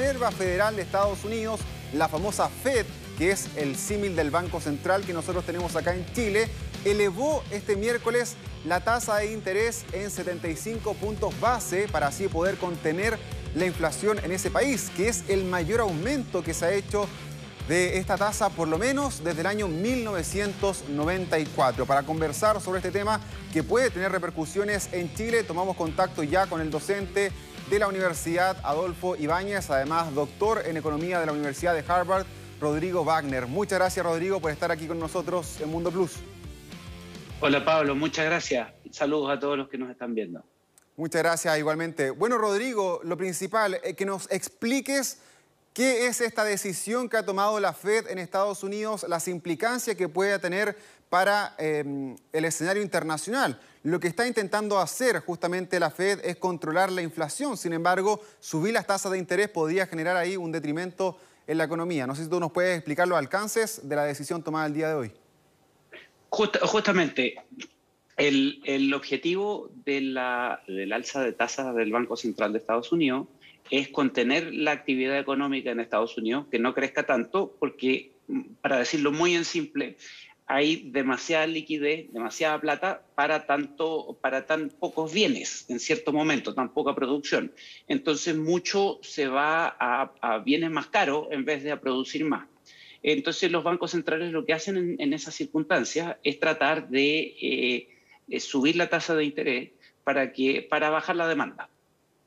Reserva Federal de Estados Unidos, la famosa Fed, que es el símil del Banco Central que nosotros tenemos acá en Chile, elevó este miércoles la tasa de interés en 75 puntos base para así poder contener la inflación en ese país, que es el mayor aumento que se ha hecho de esta tasa por lo menos desde el año 1994. Para conversar sobre este tema que puede tener repercusiones en Chile, tomamos contacto ya con el docente de la Universidad Adolfo Ibáñez, además doctor en Economía de la Universidad de Harvard, Rodrigo Wagner. Muchas gracias Rodrigo por estar aquí con nosotros en Mundo Plus. Hola Pablo, muchas gracias. Saludos a todos los que nos están viendo. Muchas gracias igualmente. Bueno Rodrigo, lo principal, es que nos expliques ¿Qué es esta decisión que ha tomado la Fed en Estados Unidos, las implicancias que puede tener para em, el escenario internacional? Lo que está intentando hacer justamente la Fed es controlar la inflación. Sin embargo, subir las tasas de interés podría generar ahí un detrimento en la economía. No sé si tú nos puedes explicar los alcances de la decisión tomada el día de hoy. justamente, el, objetivo del alza de tasas del Banco Central de Estados Unidos es contener la actividad económica en Estados Unidos, que no crezca tanto, porque, para decirlo muy en simple, hay demasiada liquidez, demasiada plata para, tanto, para tan pocos bienes en cierto momento, tan poca producción. Entonces mucho se va a, bienes más caros en vez de a producir más. Entonces los bancos centrales lo que hacen en, esas circunstancias es tratar de eh, subir la tasa de interés para, que, para bajar la demanda.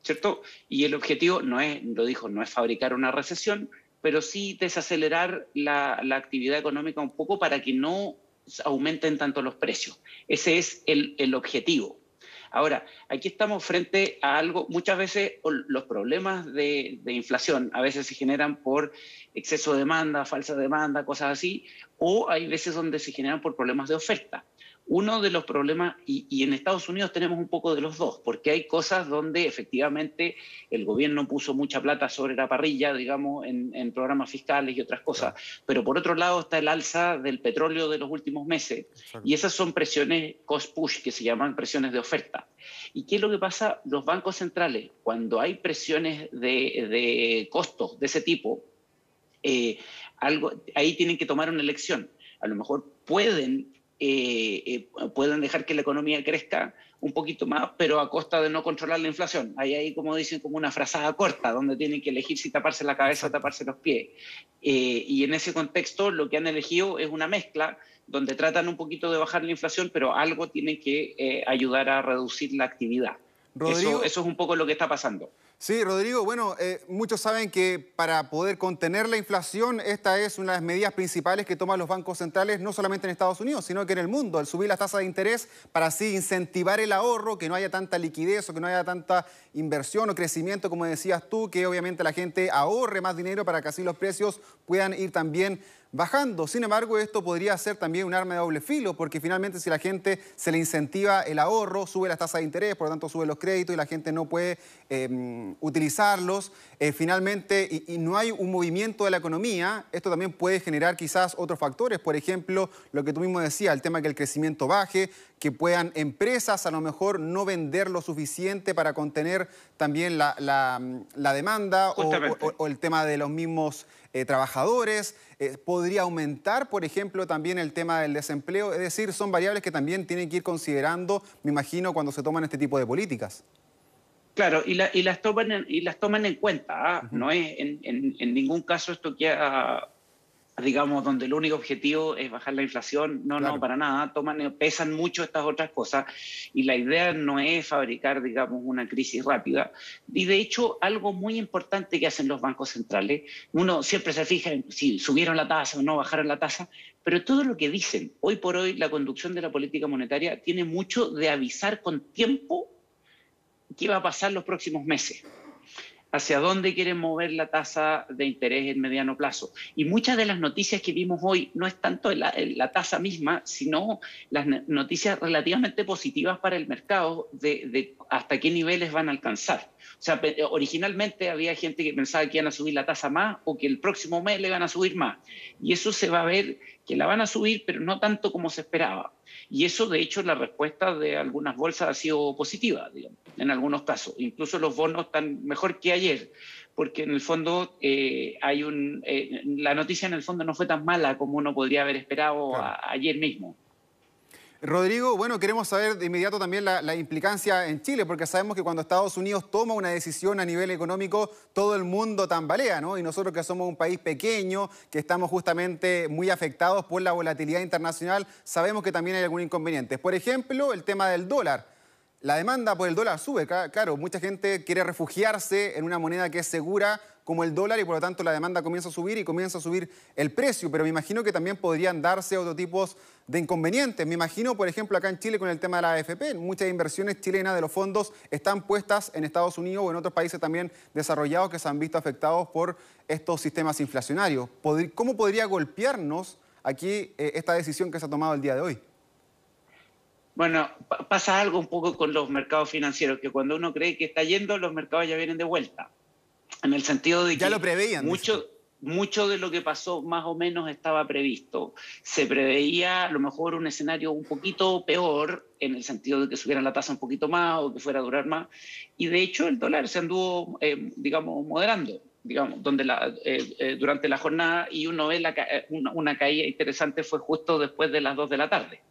¿cierto? Y el objetivo no es, lo dijo, no es fabricar una recesión, pero sí desacelerar la, actividad económica un poco para que no aumenten tanto los precios. Ese es el, objetivo. Ahora, aquí estamos frente a algo, muchas veces los problemas de, de, inflación a veces se generan por exceso de demanda, falsa demanda, cosas así, o hay veces donde se generan por problemas de oferta. Uno de los problemas, y, en Estados Unidos tenemos un poco de los dos, porque hay cosas donde efectivamente el gobierno puso mucha plata sobre la parrilla, digamos, en, programas fiscales y otras cosas, pero por otro lado está el alza del petróleo de los últimos meses, y esas son presiones cost push, que se llaman presiones de oferta. ¿Y qué es lo que pasa? Los bancos centrales, cuando hay presiones de, costos de ese tipo, eh, algo, ahí tienen que tomar una elección. A lo mejor pueden eh, eh, pueden dejar que la economía crezca un poquito más, pero a costa de no controlar la inflación. Hay ahí, como dicen, como una frazada corta, donde tienen que elegir si taparse la cabeza o taparse los pies. Eh, y en ese contexto, lo que han elegido es una mezcla donde tratan un poquito de bajar la inflación, pero algo tienen que ayudar a reducir la actividad. eso es un poco lo que está pasando. Sí, Rodrigo, bueno, eh, muchos saben que para poder contener la inflación, esta es una de las medidas principales que toman los bancos centrales, no solamente en Estados Unidos, sino que en el mundo, al subir las tasas de interés para así incentivar el ahorro, que no haya tanta liquidez o que no haya tanta inversión o crecimiento, como decías tú, que obviamente la gente ahorre más dinero para que así los precios puedan ir también bajando. Sin embargo, esto podría ser también un arma de doble filo, porque finalmente si la gente se le incentiva el ahorro, sube las tasas de interés, por lo tanto sube los créditos y la gente no puede em, utilizarlos, eh, finalmente, y, no hay un movimiento de la economía, esto también puede generar quizás otros factores, por ejemplo, lo que tú mismo decías, el tema que el crecimiento baje, que puedan empresas a lo mejor no vender lo suficiente para contener también la, demanda o, el tema de los mismos eh, trabajadores. Eh, podría aumentar, por ejemplo, también el tema del desempleo. Es decir, son variables que también tienen que ir considerando, me imagino, cuando se toman este tipo de políticas. Claro, y, las, toman en, y las toman en cuenta. ¿ah? No es en, en, ningún caso esto que digamos, donde el único objetivo es bajar la inflación. No, no, para nada. Toman, pesan mucho estas otras cosas y la idea no es fabricar, digamos, una crisis rápida. Y de hecho, algo muy importante que hacen los bancos centrales, uno siempre se fija en si subieron la tasa o no bajaron la tasa, pero todo lo que dicen, hoy por hoy la conducción de la política monetaria tiene mucho de avisar con tiempo qué va a pasar los próximos meses hacia dónde quieren mover la tasa de interés en mediano plazo. Y muchas de las noticias que vimos hoy no es tanto la, la tasa misma, sino las noticias relativamente positivas para el mercado de, hasta qué niveles van a alcanzar. O sea, originalmente había gente que pensaba que iban a subir la tasa más o que el próximo mes le van a subir más. Y eso se va a ver que la van a subir, pero no tanto como se esperaba. Y eso, de hecho, la respuesta de algunas bolsas ha sido positiva, digamos, en algunos casos. Incluso los bonos están mejor que ayer, porque en el fondo eh, hay un, eh, la noticia en el fondo no fue tan mala como uno podría haber esperado ayer mismo. Rodrigo, bueno, queremos saber de inmediato también la, implicancia en Chile, porque sabemos que cuando Estados Unidos toma una decisión a nivel económico, todo el mundo tambalea, ¿no? Y nosotros que somos un país pequeño, que estamos justamente muy afectados por la volatilidad internacional, sabemos que también hay algún inconveniente. Por ejemplo, el tema del dólar. La demanda por el dólar sube, claro, mucha gente quiere refugiarse en una moneda que es segura como el dólar y por lo tanto la demanda comienza a subir y comienza a subir el precio, pero me imagino que también podrían darse otro tipo de inconvenientes. Me imagino, por ejemplo, acá en Chile con el tema de la AFP, muchas inversiones chilenas de los fondos están puestas en Estados Unidos o en otros países también desarrollados que se han visto afectados por estos sistemas inflacionarios. ¿Cómo podría golpearnos aquí eh, esta decisión que se ha tomado el día de hoy? Bueno, pasa algo un poco con los mercados financieros, que cuando uno cree que está yendo, los mercados ya vienen de vuelta en el sentido de que ya lo preveían, mucho, mucho de lo que pasó más o menos estaba previsto. Se preveía a lo mejor un escenario un poquito peor, en el sentido de que subiera la tasa un poquito más o que fuera a durar más, y de hecho el dólar se anduvo, eh, digamos, moderando. Digamos, donde la, eh, eh, durante la jornada y uno ve la, una, una caída interesante fue justo después de las 2 de la tarde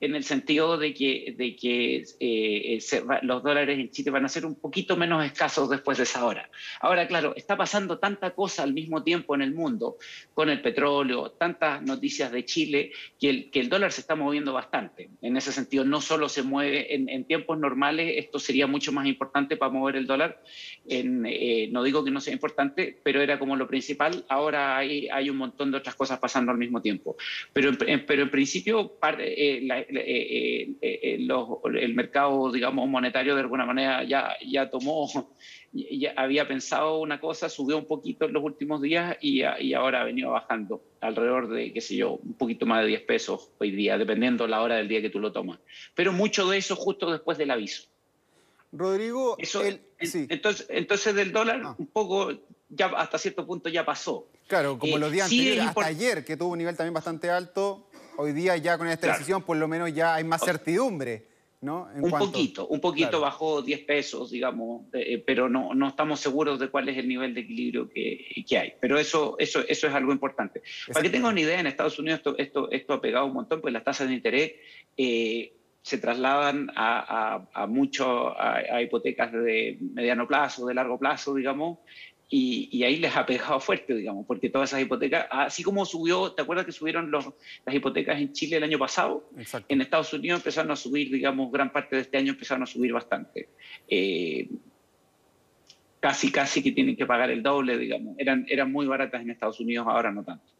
en el sentido de que, de que eh, eh, los dólares en Chile van a ser un poquito menos escasos después de esa hora. Ahora, claro, está pasando tanta cosa al mismo tiempo en el mundo, con el petróleo, tantas noticias de Chile, que el, que el dólar se está moviendo bastante. En ese sentido, no solo se mueve en, tiempos normales, esto sería mucho más importante para mover el dólar. Eh, no digo que no sea importante, pero era como lo principal. Ahora hay, hay un montón de otras cosas pasando al mismo tiempo. Pero, pero en principio, la, eh, eh, eh, el mercado, digamos, monetario de alguna manera ya, ya tomó, ya había pensado una cosa, subió un poquito en los últimos días y, y, ahora ha venido bajando alrededor de, qué sé yo, un poquito más de 10 pesos hoy día, dependiendo la hora del día que tú lo tomas. Pero mucho de eso justo después del aviso. Rodrigo, eso, entonces, entonces del dólar ah. un poco ya hasta cierto punto ya pasó. Claro, como los días anteriores, hasta ayer, que tuvo un nivel también bastante alto, hoy día ya con esta decisión por lo menos ya hay más certidumbre. ¿no? un poquito, un poquito bajó 10 pesos, digamos, eh, pero no, no estamos seguros de cuál es el nivel de equilibrio que, que hay. Pero eso, eso, eso es algo importante. Para que tengan una idea, en Estados Unidos esto, esto, esto ha pegado un montón, pues las tasas de interés eh, se trasladan a, a, a, mucho, a, hipotecas de mediano plazo, de largo plazo, digamos, y, ahí les ha pegado fuerte, digamos, porque todas esas hipotecas, así como subió, ¿te acuerdas que subieron los, las hipotecas en Chile el año pasado? En Estados Unidos empezaron a subir, digamos, gran parte de este año empezaron a subir bastante. Eh, casi, casi que tienen que pagar el doble, digamos. Eran, eran muy baratas en Estados Unidos, ahora no tanto.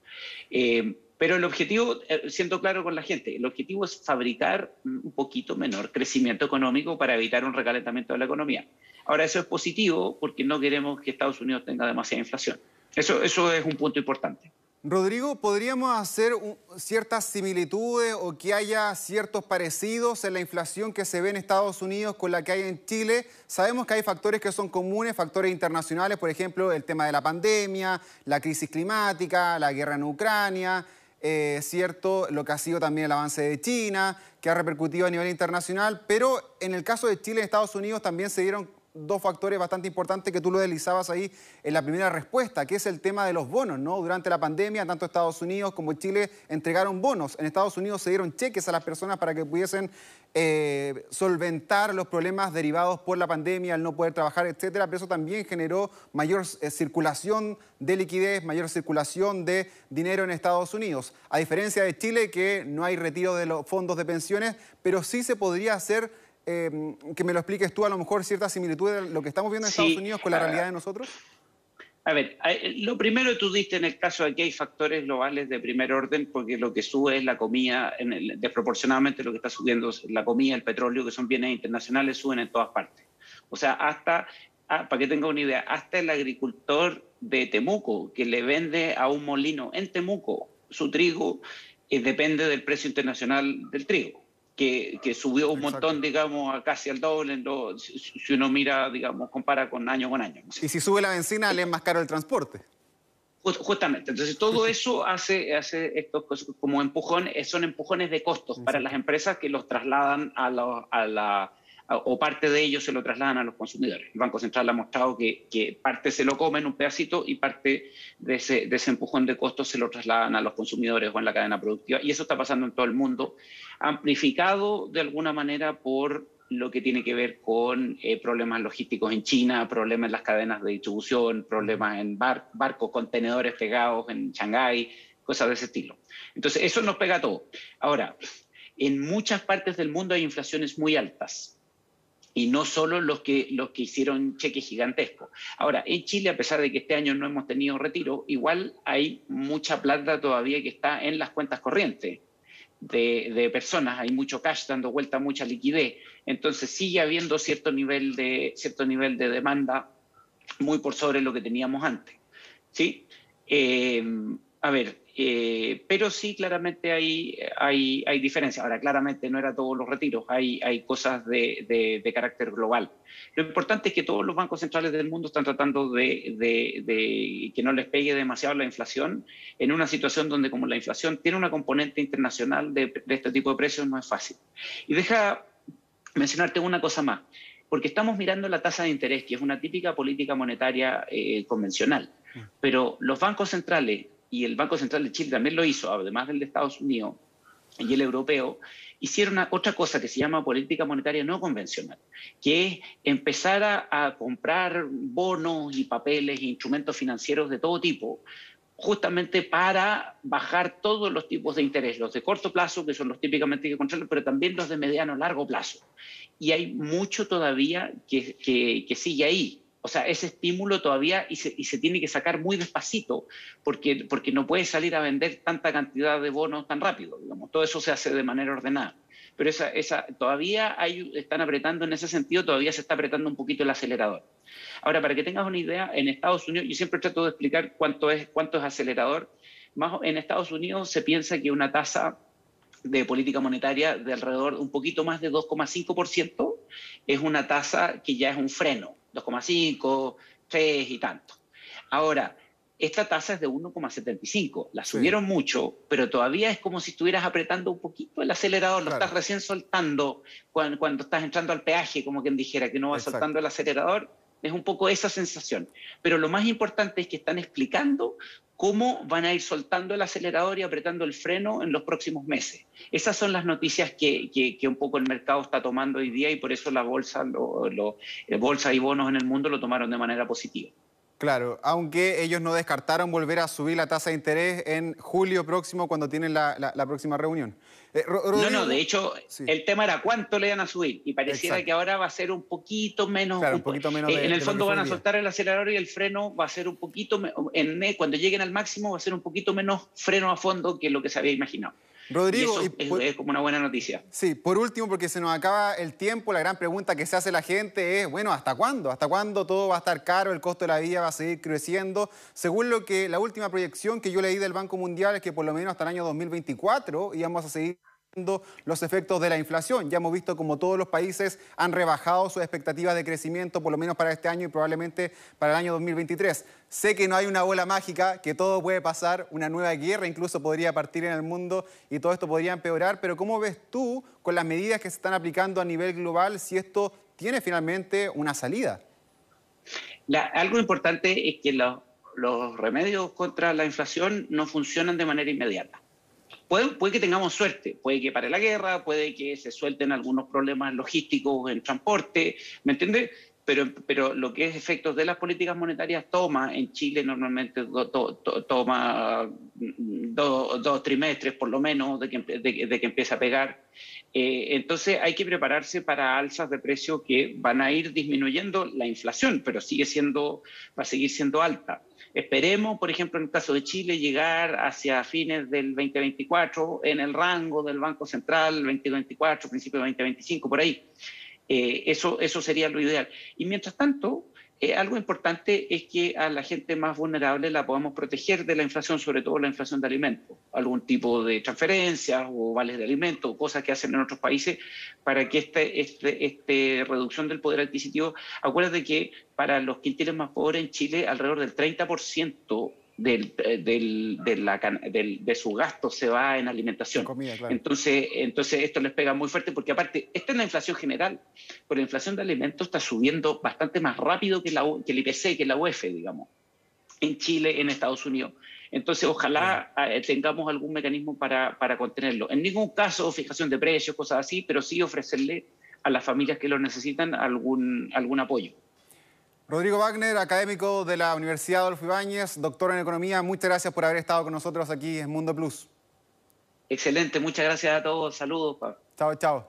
Eh, pero el objetivo, eh, siento claro con la gente, el objetivo es fabricar un poquito menor crecimiento económico para evitar un recalentamiento de la economía. Ahora, eso es positivo porque no queremos que Estados Unidos tenga demasiada inflación. Eso, eso es un punto importante. Rodrigo, ¿podríamos hacer ciertas similitudes o que haya ciertos parecidos en la inflación que se ve en Estados Unidos con la que hay en Chile? Sabemos que hay factores que son comunes, factores internacionales, por ejemplo, el tema de la pandemia, la crisis climática, la guerra en Ucrania, eh, cierto, lo que ha sido también el avance de China, que ha repercutido a nivel internacional, pero en el caso de Chile y Estados Unidos también se dieron dos factores bastante importantes que tú lo deslizabas ahí en la primera respuesta, que es el tema de los bonos, ¿no? Durante la pandemia, tanto Estados Unidos como Chile entregaron bonos. En Estados Unidos se dieron cheques a las personas para que pudiesen eh, solventar los problemas derivados por la pandemia, al no poder trabajar, etcétera, pero eso también generó mayor eh, circulación de liquidez, mayor circulación de dinero en Estados Unidos. A diferencia de Chile, que no hay retiro de los fondos de pensiones, pero sí se podría hacer Em, que me lo expliques tú, a lo mejor cierta similitud de lo que estamos viendo en Estados Unidos con la realidad de nosotros? A ver, lo primero tú diste en el caso de que hay factores globales de primer orden, porque lo que sube es la comida, desproporcionadamente lo que está subiendo es la comida, el petróleo, que son bienes internacionales, suben en todas partes. O sea, hasta, ah, para que tenga una idea, hasta el agricultor de Temuco, que le vende a un molino en Temuco su trigo, eh, depende del precio internacional del trigo que, subió un montón, digamos, a casi al doble, si, uno mira, digamos, compara con año con año. Y si sube la benzina, le es más caro el transporte. Justamente, entonces todo eso hace, hace estos como empujones, son empujones de costos para las empresas que los trasladan a la, o parte de ellos se lo trasladan a los consumidores. El Banco Central ha mostrado que, que parte se lo comen un pedacito y parte de ese, de empujón de costos se lo trasladan a los consumidores o en la cadena productiva. Y eso está pasando en todo el mundo, amplificado de alguna manera por lo que tiene que ver con eh, problemas logísticos en China, problemas en las cadenas de distribución, problemas en barcos, contenedores pegados en Shanghái, cosas de ese estilo. Entonces, eso nos pega a todo. Ahora, en muchas partes del mundo hay inflaciones muy altas y no solo los que, los que hicieron cheques gigantescos. Ahora, en Chile, a pesar de que este año no hemos tenido retiro, igual hay mucha plata todavía que está en las cuentas corrientes de, personas, hay mucho cash dando vuelta, mucha liquidez, entonces sigue habiendo cierto nivel de, cierto nivel de demanda muy por sobre lo que teníamos antes. ¿sí? Eh, a ver, eh, pero sí, claramente hay, hay, hay diferencias. Ahora, claramente no era todos los retiros, hay, hay cosas de, de, carácter global. Lo importante es que todos los bancos centrales del mundo están tratando de, de, que no les pegue demasiado la inflación en una situación donde como la inflación tiene una componente internacional de, este tipo de precios, no es fácil. Y deja mencionarte una cosa más, porque estamos mirando la tasa de interés, que es una típica política monetaria eh, convencional, mm. pero los bancos centrales y el Banco Central de Chile también lo hizo, además del de Estados Unidos y el europeo, hicieron otra cosa que se llama política monetaria no convencional, que es empezar a, comprar bonos y papeles e instrumentos financieros de todo tipo, justamente para bajar todos los tipos de interés, los de corto plazo, que son los típicamente que controlan, pero también los de mediano largo plazo. Y hay mucho todavía que, que sigue ahí o sea, ese estímulo todavía y se, y se, tiene que sacar muy despacito porque, porque no puede salir a vender tanta cantidad de bonos tan rápido, digamos. Todo eso se hace de manera ordenada. Pero esa, esa, todavía hay, están apretando en ese sentido, todavía se está apretando un poquito el acelerador. Ahora, para que tengas una idea, en Estados Unidos, yo siempre trato de explicar cuánto es, cuánto es acelerador. En Estados Unidos se piensa que una tasa de política monetaria de alrededor un poquito más de 2,5% es una tasa que ya es un freno 2,5, 3 y tanto. Ahora, esta tasa es de 1,75. La subieron mucho, pero todavía es como si estuvieras apretando un poquito el acelerador, lo estás recién soltando cuando, cuando, estás entrando al peaje, como quien dijera que no vas soltando el acelerador. Es un poco esa sensación. Pero lo más importante es que están explicando cómo van a ir soltando el acelerador y apretando el freno en los próximos meses. Esas son las noticias que, que, un poco el mercado está tomando hoy día y por eso la bolsa, lo, lo, eh, bolsa y bonos en el mundo lo tomaron de manera positiva. Claro, aunque ellos no descartaron volver a subir la tasa de interés en julio próximo cuando tienen la, la próxima reunión. Eh, no, no, de hecho, el tema era cuánto le iban a subir y pareciera que ahora va a ser un poquito menos. Claro, un poquito menos eh, en el fondo van a soltar el acelerador y el freno va a ser un poquito, en, cuando lleguen al máximo va a ser un poquito menos freno a fondo que lo que se había imaginado. Rodrigo, es, como una buena noticia. Sí, por último, porque se nos acaba el tiempo, la gran pregunta que se hace la gente es, bueno, ¿hasta cuándo? ¿Hasta cuándo todo va a estar caro, el costo de la vida va a seguir creciendo? Según lo que la última proyección que yo leí del Banco Mundial es que por lo menos hasta el año 2024 íbamos a seguir los efectos de la inflación. Ya hemos visto como todos los países han rebajado sus expectativas de crecimiento, por lo menos para este año y probablemente para el año 2023. Sé que no hay una bola mágica, que todo puede pasar, una nueva guerra incluso podría partir en el mundo y todo esto podría empeorar, pero ¿cómo ves tú con las medidas que se están aplicando a nivel global si esto tiene finalmente una salida? algo importante es que los remedios contra la inflación no funcionan de manera inmediata. Puede, que tengamos suerte, puede que pare la guerra, puede que se suelten algunos problemas logísticos en transporte, ¿me entiendes? Pero, pero lo que es efectos de las políticas monetarias toma, en Chile normalmente toma dos trimestres por lo menos de que, de, que empieza a pegar. Eh, entonces hay que prepararse para alzas de precio que van a ir disminuyendo la inflación, pero sigue siendo, va a seguir siendo alta. Esperemos, por ejemplo, en el caso de Chile, llegar hacia fines del 2024 en el rango del Banco Central, 2024, principio de 2025, por ahí. Eh, eso, eso sería lo ideal. Y mientras tanto, eh, algo importante es que a la gente más vulnerable la podamos proteger de la inflación, sobre todo la inflación de alimentos, algún tipo de transferencias o vales de alimentos, cosas que hacen en otros países para que este, este, este reducción del poder adquisitivo, acuérdate que para los quintiles más pobres en Chile alrededor del 30% de su gasto se va en alimentación. entonces, entonces esto les pega muy fuerte porque aparte, esta es la inflación general, pero la inflación de alimentos está subiendo bastante más rápido que, la, que el IPC, que la UEF, digamos, en Chile, en Estados Unidos. Entonces, ojalá eh, tengamos algún mecanismo para, para contenerlo. En ningún caso fijación de precios, cosas así, pero sí ofrecerle a las familias que lo necesitan algún, algún apoyo. Rodrigo Wagner, académico de la Universidad Adolfo Ibáñez, doctor en Economía, muchas gracias por haber estado con nosotros aquí en Mundo Plus. Excelente, muchas gracias a todos. Saludos. Chao, chao.